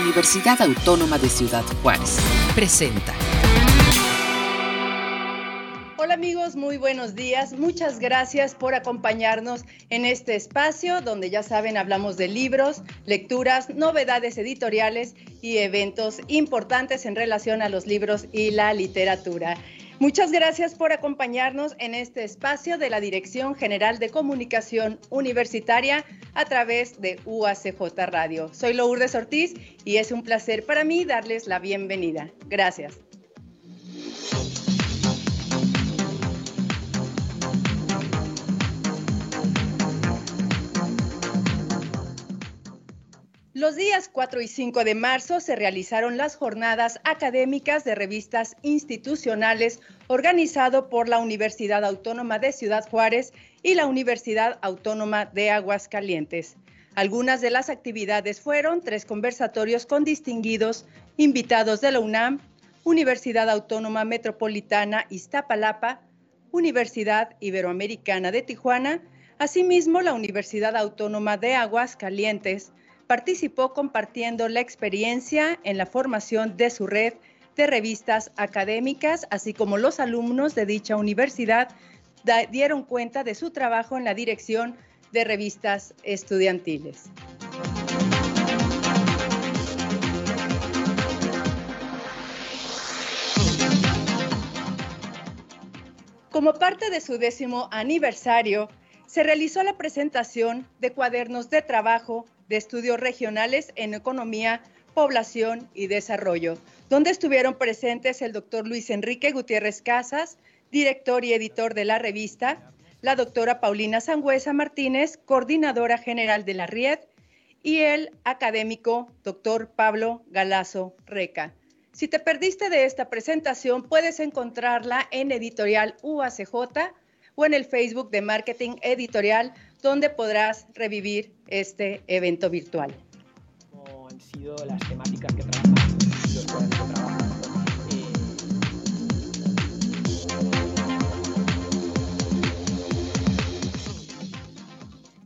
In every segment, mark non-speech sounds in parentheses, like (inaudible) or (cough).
Universidad Autónoma de Ciudad Juárez. Presenta. Hola amigos, muy buenos días. Muchas gracias por acompañarnos en este espacio donde ya saben hablamos de libros, lecturas, novedades editoriales y eventos importantes en relación a los libros y la literatura. Muchas gracias por acompañarnos en este espacio de la Dirección General de Comunicación Universitaria a través de UACJ Radio. Soy Lourdes Ortiz y es un placer para mí darles la bienvenida. Gracias. Los días 4 y 5 de marzo se realizaron las jornadas académicas de revistas institucionales organizado por la Universidad Autónoma de Ciudad Juárez y la Universidad Autónoma de Aguascalientes. Algunas de las actividades fueron tres conversatorios con distinguidos invitados de la UNAM, Universidad Autónoma Metropolitana Iztapalapa, Universidad Iberoamericana de Tijuana, asimismo la Universidad Autónoma de Aguascalientes, participó compartiendo la experiencia en la formación de su red de revistas académicas, así como los alumnos de dicha universidad dieron cuenta de su trabajo en la dirección de revistas estudiantiles. Como parte de su décimo aniversario, se realizó la presentación de cuadernos de trabajo de estudios regionales en economía, población y desarrollo, donde estuvieron presentes el doctor Luis Enrique Gutiérrez Casas, director y editor de la revista, la doctora Paulina Sangüesa Martínez, coordinadora general de la RIED, y el académico doctor Pablo Galazo Reca. Si te perdiste de esta presentación, puedes encontrarla en Editorial UACJ o en el Facebook de Marketing Editorial donde podrás revivir este evento virtual. ¿Cómo han sido las temáticas que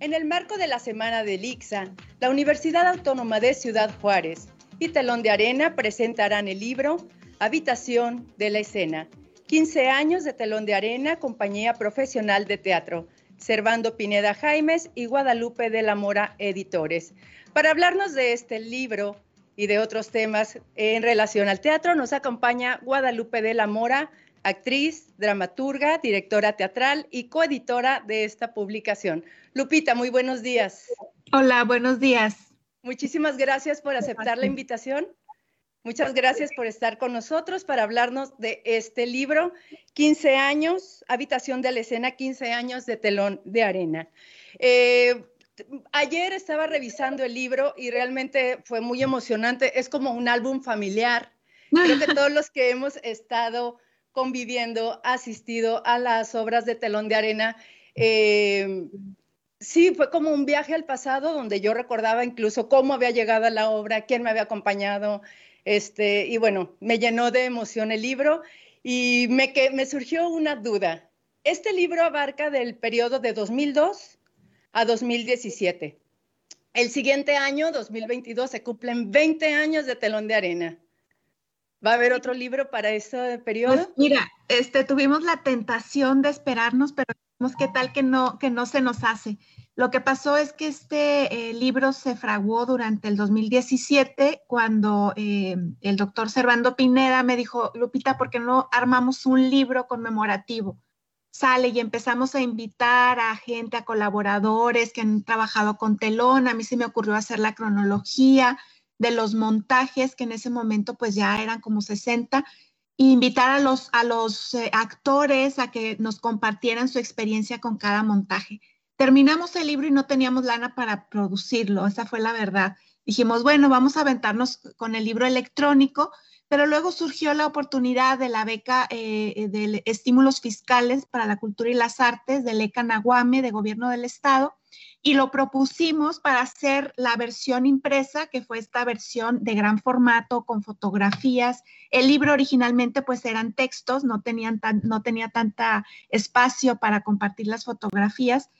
En el marco de la Semana del ICSA, la Universidad Autónoma de Ciudad Juárez y Telón de Arena presentarán el libro Habitación de la Escena, 15 años de Telón de Arena, compañía profesional de teatro, Servando Pineda Jaimes y Guadalupe de la Mora Editores. Para hablarnos de este libro y de otros temas en relación al teatro, nos acompaña Guadalupe de la Mora, actriz, dramaturga, directora teatral y coeditora de esta publicación. Lupita, muy buenos días. Hola, buenos días. Muchísimas gracias por aceptar la invitación. Muchas gracias por estar con nosotros para hablarnos de este libro, 15 años, Habitación de la Escena, 15 años de telón de arena. Eh, ayer estaba revisando el libro y realmente fue muy emocionante. Es como un álbum familiar. Creo que (laughs) todos los que hemos estado conviviendo, asistido a las obras de telón de arena, eh, sí, fue como un viaje al pasado donde yo recordaba incluso cómo había llegado a la obra, quién me había acompañado, este, y bueno, me llenó de emoción el libro y me, que, me surgió una duda. Este libro abarca del periodo de 2002 a 2017. El siguiente año, 2022, se cumplen 20 años de telón de arena. ¿Va a haber otro libro para ese periodo? Pues mira, este, tuvimos la tentación de esperarnos, pero qué tal que no, que no se nos hace. Lo que pasó es que este eh, libro se fraguó durante el 2017 cuando eh, el doctor Servando Pineda me dijo, Lupita, ¿por qué no armamos un libro conmemorativo? Sale y empezamos a invitar a gente, a colaboradores que han trabajado con telón. A mí se me ocurrió hacer la cronología de los montajes, que en ese momento pues ya eran como 60, e invitar a los, a los eh, actores a que nos compartieran su experiencia con cada montaje. Terminamos el libro y no teníamos lana para producirlo, esa fue la verdad. Dijimos, bueno, vamos a aventarnos con el libro electrónico, pero luego surgió la oportunidad de la beca eh, de estímulos fiscales para la cultura y las artes del ECA Naguame, de Gobierno del Estado, y lo propusimos para hacer la versión impresa, que fue esta versión de gran formato con fotografías. El libro originalmente pues eran textos, no, tenían no tenía tanta espacio para compartir las fotografías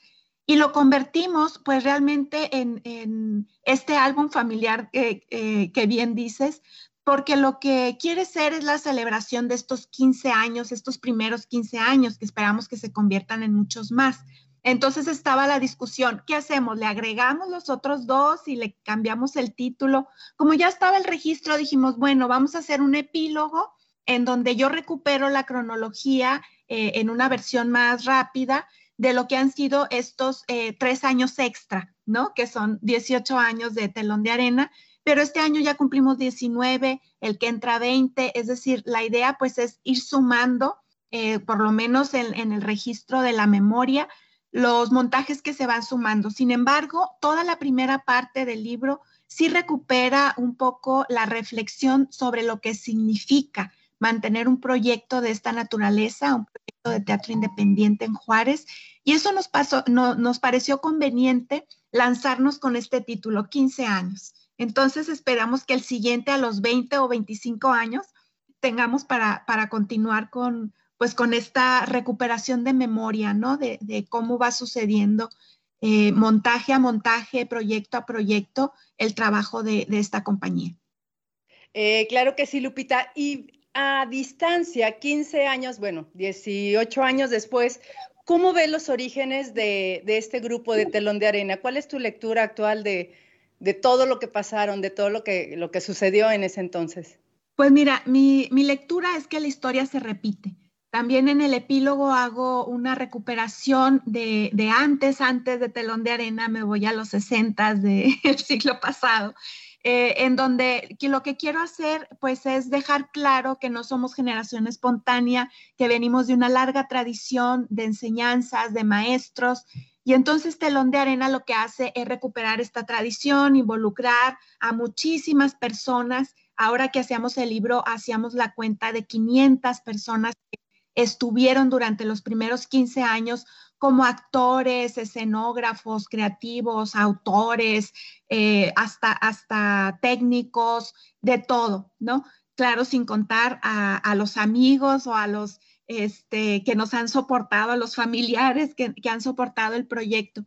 y lo convertimos pues realmente en, este álbum familiar eh, que bien dices, porque lo que quiere ser es la celebración de estos 15 años, estos primeros 15 años, que esperamos que se conviertan en muchos más. Entonces estaba la discusión, ¿qué hacemos? ¿Le agregamos los otros dos y le cambiamos el título? Como ya estaba el registro, dijimos, bueno, vamos a hacer un epílogo en donde yo recupero la cronología eh, en una versión más rápida de lo que han sido estos eh, tres años extra, ¿no? Que son 18 años de telón de arena, pero este año ya cumplimos 19, el que entra 20, es decir, la idea pues es ir sumando, eh, por lo menos en el registro de la memoria, los montajes que se van sumando. Sin embargo, toda la primera parte del libro sí recupera un poco la reflexión sobre lo que significa mantener un proyecto de esta naturaleza, un proyecto de teatro independiente en Juárez. Y eso nos, pasó, nos pareció conveniente lanzarnos con este título, 15 años. Entonces esperamos que el siguiente a los 20 o 25 años tengamos para, para continuar con, pues con esta recuperación de memoria, ¿no? De, cómo va sucediendo eh, montaje a montaje, proyecto a proyecto, el trabajo de, esta compañía. Eh, claro que sí, Lupita. Y a distancia, 15 años, bueno, 18 años después, ¿cómo ves los orígenes de, este grupo de telón de arena? ¿Cuál es tu lectura actual de, todo lo que pasaron, de todo lo que, lo que sucedió en ese entonces? Pues mira, mi, mi lectura es que la historia se repite. También en el epílogo hago una recuperación de, antes, antes de Telón de Arena, me voy a los 60 del (laughs) siglo pasado, eh, en donde lo que quiero hacer pues es dejar claro que no somos generación espontánea, que venimos de una larga tradición de enseñanzas, de maestros, y entonces Telón de Arena lo que hace es recuperar esta tradición, involucrar a muchísimas personas. Ahora que hacíamos el libro, hacíamos la cuenta de 500 personas que estuvieron durante los primeros 15 años como actores, escenógrafos, creativos, autores, eh, hasta, hasta técnicos, de todo, ¿no? Claro, sin contar a, los amigos o a los este, que nos han soportado, a los familiares que, han soportado el proyecto.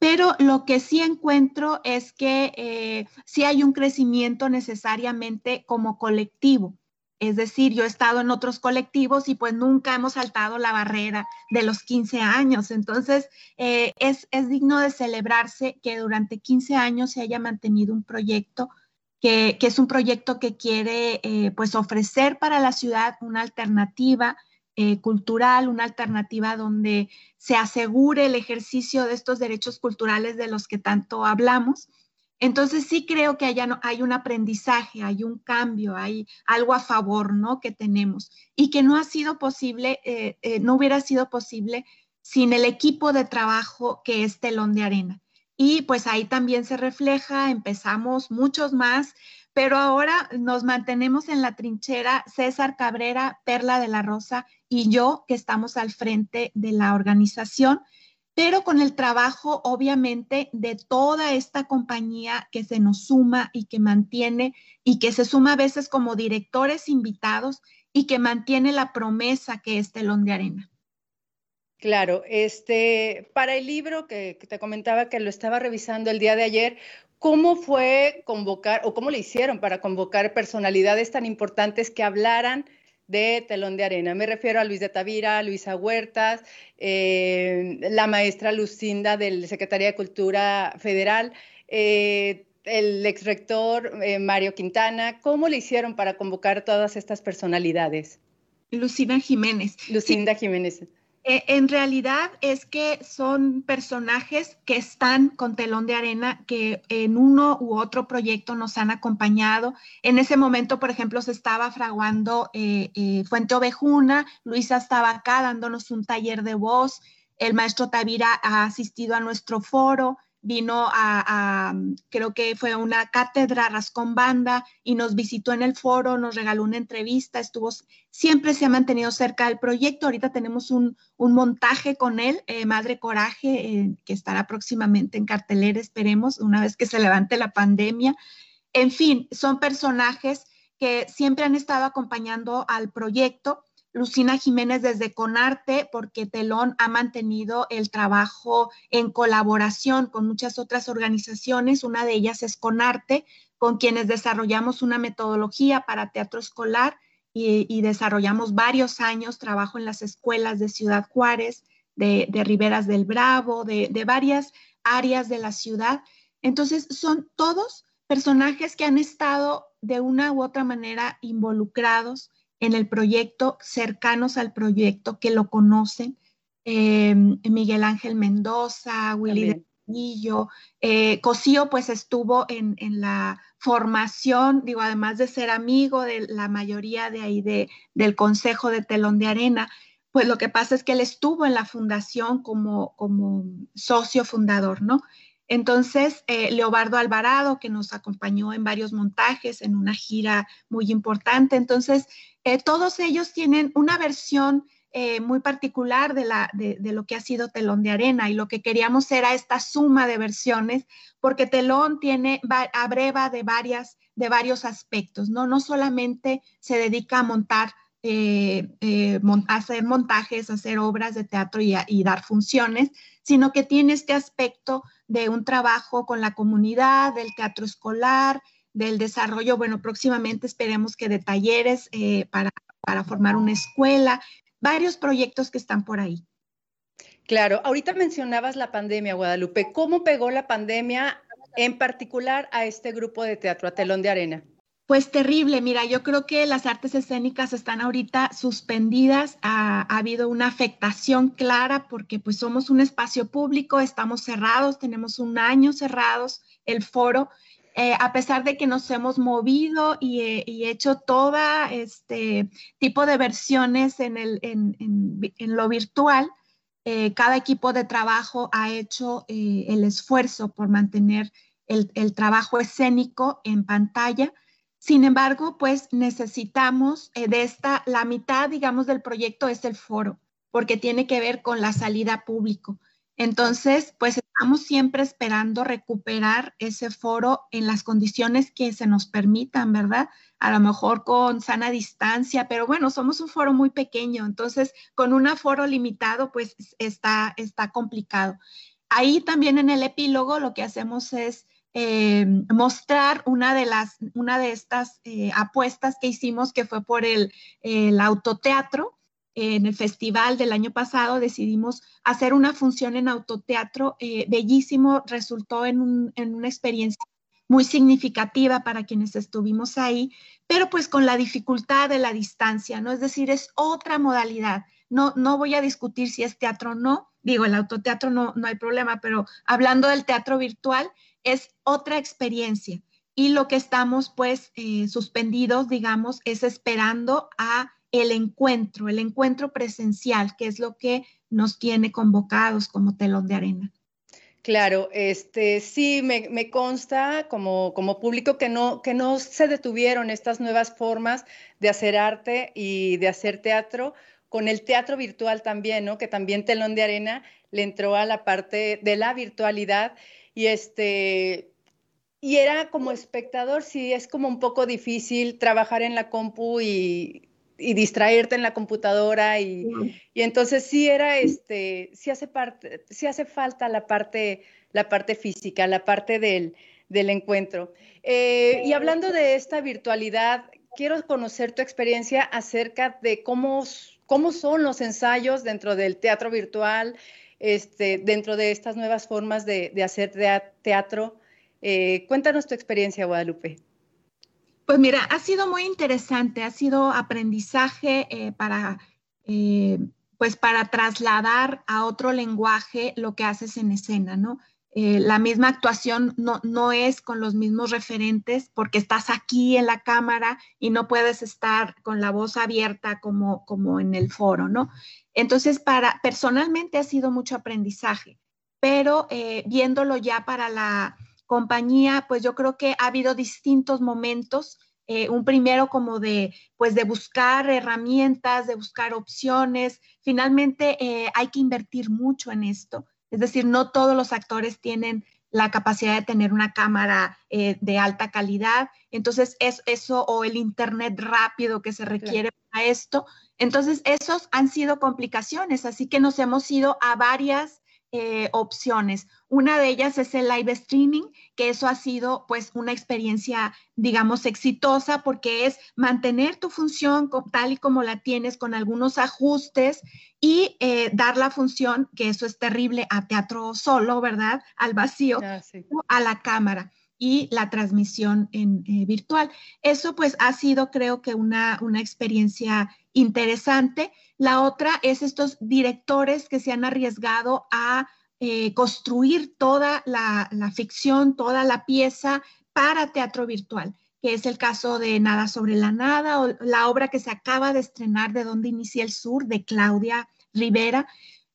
Pero lo que sí encuentro es que eh, sí hay un crecimiento necesariamente como colectivo. Es decir, yo he estado en otros colectivos y pues nunca hemos saltado la barrera de los 15 años. Entonces, eh, es, digno de celebrarse que durante 15 años se haya mantenido un proyecto que, es un proyecto que quiere eh, pues ofrecer para la ciudad una alternativa eh, cultural, una alternativa donde se asegure el ejercicio de estos derechos culturales de los que tanto hablamos entonces sí creo que allá no, hay un aprendizaje, hay un cambio, hay algo a favor, ¿no? Que tenemos y que no ha sido posible, eh, eh, no hubiera sido posible sin el equipo de trabajo que es Telón de Arena. Y pues ahí también se refleja, empezamos muchos más, pero ahora nos mantenemos en la trinchera César Cabrera, Perla de la Rosa y yo que estamos al frente de la organización pero con el trabajo, obviamente, de toda esta compañía que se nos suma y que mantiene y que se suma a veces como directores invitados y que mantiene la promesa que es Telón de Arena. Claro, este, para el libro que, que te comentaba que lo estaba revisando el día de ayer, ¿cómo fue convocar o cómo le hicieron para convocar personalidades tan importantes que hablaran de telón de arena. Me refiero a Luis de Tavira, Luisa Huertas, eh, la maestra Lucinda del Secretaría de Cultura Federal, eh, el ex rector eh, Mario Quintana. ¿Cómo le hicieron para convocar todas estas personalidades? Lucinda Jiménez. Lucinda Jiménez. Eh, en realidad es que son personajes que están con telón de arena, que en uno u otro proyecto nos han acompañado. En ese momento, por ejemplo, se estaba fraguando eh, eh, Fuente Ovejuna, Luisa estaba acá dándonos un taller de voz, el maestro Tavira ha asistido a nuestro foro, vino a, creo que fue una cátedra Rascón Banda y nos visitó en el foro, nos regaló una entrevista, estuvo, siempre se ha mantenido cerca del proyecto. Ahorita tenemos un, montaje con él, eh, Madre Coraje, eh, que estará próximamente en cartelera, esperemos, una vez que se levante la pandemia. En fin, son personajes que siempre han estado acompañando al proyecto Lucina Jiménez desde Conarte, porque Telón ha mantenido el trabajo en colaboración con muchas otras organizaciones. Una de ellas es Conarte, con quienes desarrollamos una metodología para teatro escolar y, desarrollamos varios años trabajo en las escuelas de Ciudad Juárez, de, Riberas del Bravo, de, de varias áreas de la ciudad. Entonces, son todos personajes que han estado de una u otra manera involucrados en el proyecto, cercanos al proyecto, que lo conocen. Eh, Miguel Ángel Mendoza, Willy Delillo, eh, Cosío pues estuvo en, la formación, digo, además de ser amigo de la mayoría de ahí de, del Consejo de Telón de Arena, pues lo que pasa es que él estuvo en la fundación como, como socio fundador, ¿no? Entonces, eh, Leobardo Alvarado, que nos acompañó en varios montajes, en una gira muy importante. Entonces, eh, todos ellos tienen una versión eh, muy particular de, lo que ha sido Telón de Arena y lo que queríamos era esta suma de versiones, porque Telón tiene, abreva de, varias, de varios aspectos, ¿no? No solamente se dedica a montar hacer montajes, hacer obras de teatro y, dar funciones, sino que tiene este aspecto de un trabajo con la comunidad, del teatro escolar, del desarrollo, bueno, próximamente esperemos que de talleres eh, para, para formar una escuela, varios proyectos que están por ahí. Claro, ahorita mencionabas la pandemia, Guadalupe. ¿Cómo pegó la pandemia en particular a este grupo de teatro, a Telón de Arena? Pues terrible, mira, yo creo que las artes escénicas están ahorita suspendidas, ha, habido una afectación clara porque pues somos un espacio público, estamos cerrados, tenemos un año cerrados el foro, eh, a pesar de que nos hemos movido y, eh, hecho todo este tipo de versiones en, lo virtual, eh, cada equipo de trabajo ha hecho el esfuerzo por mantener el trabajo escénico en pantalla sin embargo, pues necesitamos eh, de esta, la mitad, digamos, del proyecto es el foro, porque tiene que ver con la salida público. Entonces, pues estamos siempre esperando recuperar ese foro en las condiciones que se nos permitan, ¿verdad? A lo mejor con sana distancia, pero bueno, somos un foro muy pequeño, entonces con un aforo limitado, pues está, está complicado. Ahí también en el epílogo lo que hacemos es eh, mostrar una de las, una de estas eh, apuestas que hicimos, que fue por el, autoteatro. En el festival del año pasado decidimos hacer una función en autoteatro eh, bellísimo, resultó en, en una experiencia muy significativa para quienes estuvimos ahí, pero pues con la dificultad de la distancia, ¿no? Es decir, es otra modalidad. No, no voy a discutir si es teatro o no, digo, el autoteatro no, no hay problema, pero hablando del teatro virtual, es otra experiencia. Y lo que estamos pues eh, suspendidos, digamos, es esperando a el encuentro, el encuentro presencial, que es lo que nos tiene convocados como telón de arena. Claro, este sí me, consta como, como público que no, que no se detuvieron estas nuevas formas de hacer arte y de hacer teatro, con el teatro virtual también, ¿no? Que también Telón de Arena le entró a la parte de la virtualidad y este, y era como espectador, sí, es como un poco difícil trabajar en la compu y, distraerte en la computadora y, entonces sí era este, sí hace parte, sí hace falta la parte, la parte física, la parte del, encuentro. Eh, y hablando de esta virtualidad, quiero conocer tu experiencia acerca de cómo, cómo son los ensayos dentro del teatro virtual, este, dentro de estas nuevas formas de, hacer teatro. Eh, cuéntanos tu experiencia, Guadalupe. Pues mira, ha sido muy interesante, ha sido aprendizaje eh, para, eh, pues para trasladar a otro lenguaje lo que haces en escena, ¿no? La misma actuación no, no, es con los mismos referentes porque estás aquí en la cámara y no puedes estar con la voz abierta como, como en el foro, ¿no? Entonces, para personalmente ha sido mucho aprendizaje, pero eh, viéndolo ya para la compañía, pues yo creo que ha habido distintos momentos. Eh, un primero como de, pues de buscar herramientas, de buscar opciones. Finalmente eh, hay que invertir mucho en esto. Es decir, no todos los actores tienen la capacidad de tener una cámara eh, de alta calidad. Entonces, es eso o el internet rápido que se requiere para esto. Entonces, esos han sido complicaciones, así que nos hemos ido a varias eh, opciones. Una de ellas es el live streaming, que eso ha sido pues una experiencia, digamos, exitosa porque es mantener tu función tal y como la tienes con algunos ajustes y eh, dar la función, que eso es terrible, a teatro solo, ¿verdad? Al vacío, ah, a la cámara y la transmisión en, eh, virtual. Eso pues ha sido creo que una, una experiencia interesante. La otra es estos directores que se han arriesgado a eh, construir toda la, ficción, toda la pieza para teatro virtual, que es el caso de Nada sobre la Nada o la obra que se acaba de estrenar de Donde Inicia el Sur, de Claudia Rivera,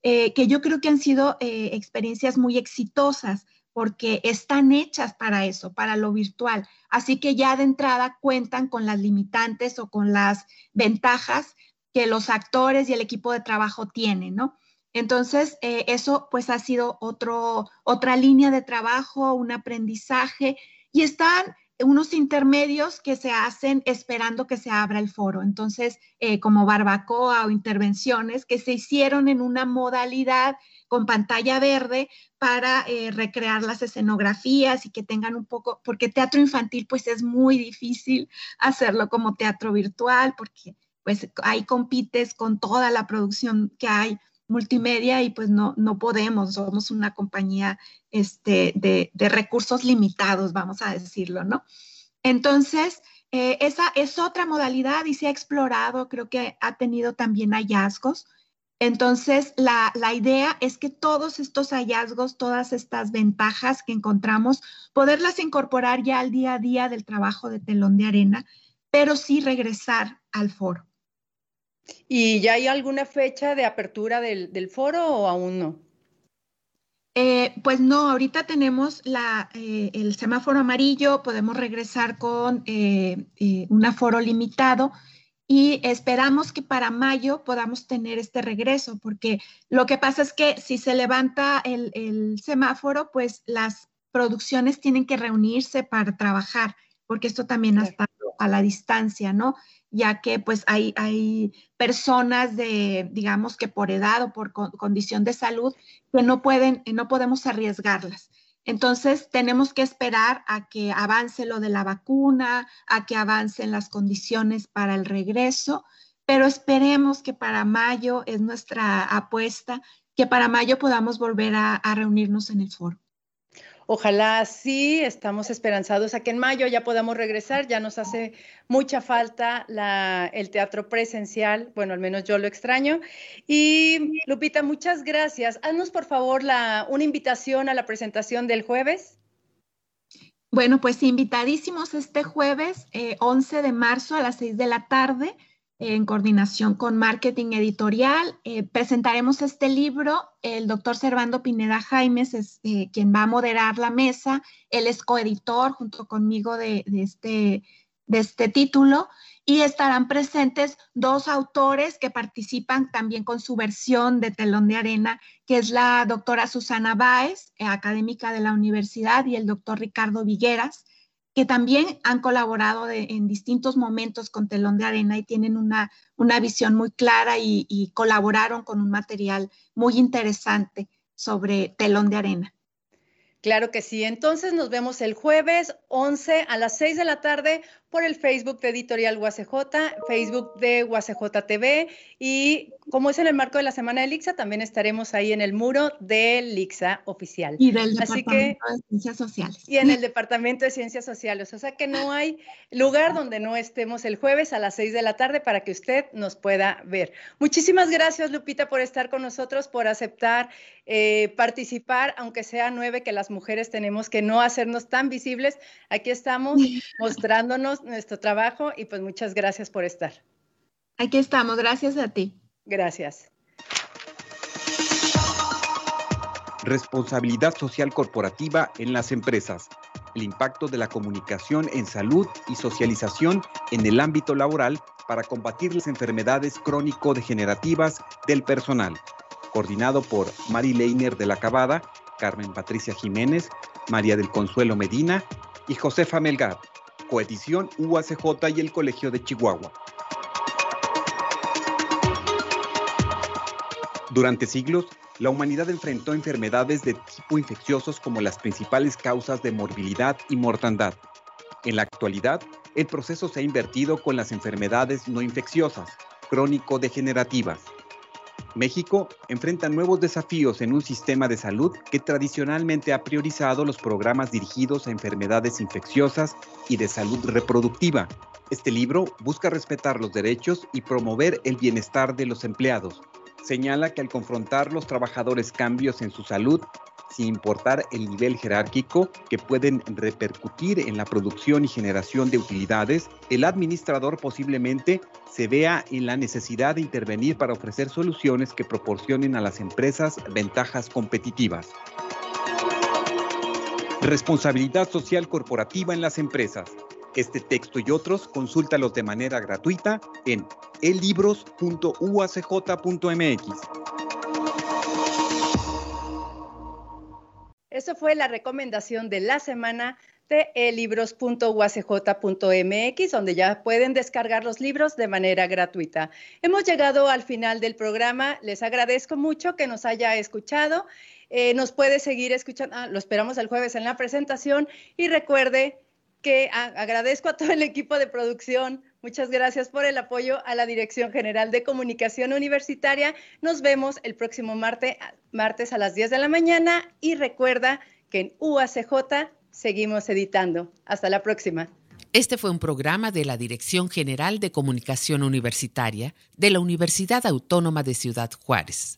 eh, que yo creo que han sido experiencias muy exitosas porque están hechas para eso, para lo virtual. Así que ya de entrada cuentan con las limitantes o con las ventajas que los actores y el equipo de trabajo tienen, ¿no? Entonces, eh, eso pues ha sido otro, otra línea de trabajo, un aprendizaje y están unos intermedios que se hacen esperando que se abra el foro. Entonces, eh, como barbacoa o intervenciones que se hicieron en una modalidad con pantalla verde para eh, recrear las escenografías y que tengan un poco, porque teatro infantil pues es muy difícil hacerlo como teatro virtual porque pues ahí compites con toda la producción que hay multimedia y pues no, no podemos, somos una compañía este, de, recursos limitados, vamos a decirlo, ¿no? Entonces, eh, esa es otra modalidad y se ha explorado, creo que ha tenido también hallazgos. Entonces, la, la, idea es que todos estos hallazgos, todas estas ventajas que encontramos, poderlas incorporar ya al día a día del trabajo de telón de arena, pero sí regresar al foro. ¿Y ya hay alguna fecha de apertura del, foro o aún no? Eh, pues no, ahorita tenemos eh, el semáforo amarillo, podemos regresar con eh, un aforo limitado y esperamos que para mayo podamos tener este regreso, porque lo que pasa es que si se levanta el semáforo, pues las producciones tienen que reunirse para trabajar, porque esto también está a la distancia, ¿no? ya que pues hay, hay personas de, digamos que por edad o por condición de salud, que no pueden, no podemos arriesgarlas. Entonces, tenemos que esperar a que avance lo de la vacuna, a que avancen las condiciones para el regreso, pero esperemos que para mayo es nuestra apuesta, que para mayo podamos volver a reunirnos en el foro. Ojalá sí, estamos esperanzados a que en mayo ya podamos regresar. Ya nos hace mucha falta el teatro presencial. Bueno, al menos yo lo extraño. Y Lupita, muchas gracias. Haznos por favor una invitación a la presentación del jueves. Bueno, pues invitadísimos este jueves 11 eh, de marzo a las 6 de la tarde en coordinación con Marketing Editorial. Eh, presentaremos este libro. El doctor Servando Pineda Jaimes es eh, quien va a moderar la mesa. Él es coeditor junto conmigo de, este, de este título y estarán presentes dos autores que participan también con su versión de Telón de Arena, que es la doctora Susana Báez, eh, académica de la universidad, y el doctor Ricardo Vigueras, que también han colaborado en distintos momentos con Telón de Arena y tienen una, una visión muy clara y, y colaboraron con un material muy interesante sobre Telón de Arena. Claro que sí. Entonces nos vemos el jueves 11 a las 6 de la tarde por el Facebook de Editorial UACJ, Facebook de UACJ TV y como es en el marco de la Semana de Lixa, también estaremos ahí en el muro de Lixa oficial. Y del Departamento de Ciencias Sociales. Y en el Departamento de Ciencias Sociales. O sea que no hay lugar donde no estemos el jueves a las 6 de la tarde para que usted nos pueda ver. Muchísimas gracias, Lupita, por estar con nosotros, por aceptar eh, participar, aunque sea nueve, que las mujeres tenemos que no hacernos tan visibles. Aquí estamos (laughs) mostrándonos nuestro trabajo y pues muchas gracias por estar. Aquí estamos, gracias a ti. Gracias. Responsabilidad social corporativa en las empresas. El impacto de la comunicación en salud y socialización en el ámbito laboral para combatir las enfermedades crónico-degenerativas del personal. Coordinado por Mari Leiner de la Cabada, Carmen Patricia Jiménez, María del Consuelo Medina y Josefa Melgar, coedición UACJ y el Colegio de Chihuahua. Durante siglos, la humanidad enfrentó enfermedades de tipo infecciosos como las principales causas de morbilidad y mortandad. En la actualidad, el proceso se ha invertido con las enfermedades no infecciosas, crónico-degenerativas. México enfrenta nuevos desafíos en un sistema de salud que tradicionalmente ha priorizado los programas dirigidos a enfermedades infecciosas y de salud reproductiva. Este libro busca respetar los derechos y promover el bienestar de los empleados. Señala que al confrontar los trabajadores cambios en su salud, sin importar el nivel jerárquico que pueden repercutir en la producción y generación de utilidades, el administrador posiblemente se vea en la necesidad de intervenir para ofrecer soluciones que proporcionen a las empresas ventajas competitivas. Responsabilidad social corporativa en las empresas. Este texto y otros consúltalos de manera gratuita en ellibros.uacj.mx. Eso fue la recomendación de la semana de libros.uacj.mx, donde ya pueden descargar los libros de manera gratuita. Hemos llegado al final del programa. Les agradezco mucho que nos haya escuchado. Eh, nos puede seguir escuchando. Ah, lo esperamos el jueves en la presentación. Y recuerde que ah, agradezco a todo el equipo de producción. Muchas gracias por el apoyo a la Dirección General de Comunicación Universitaria. Nos vemos el próximo martes, martes a las 10 de la mañana y recuerda que en UACJ seguimos editando. Hasta la próxima. Este fue un programa de la Dirección General de Comunicación Universitaria de la Universidad Autónoma de Ciudad Juárez.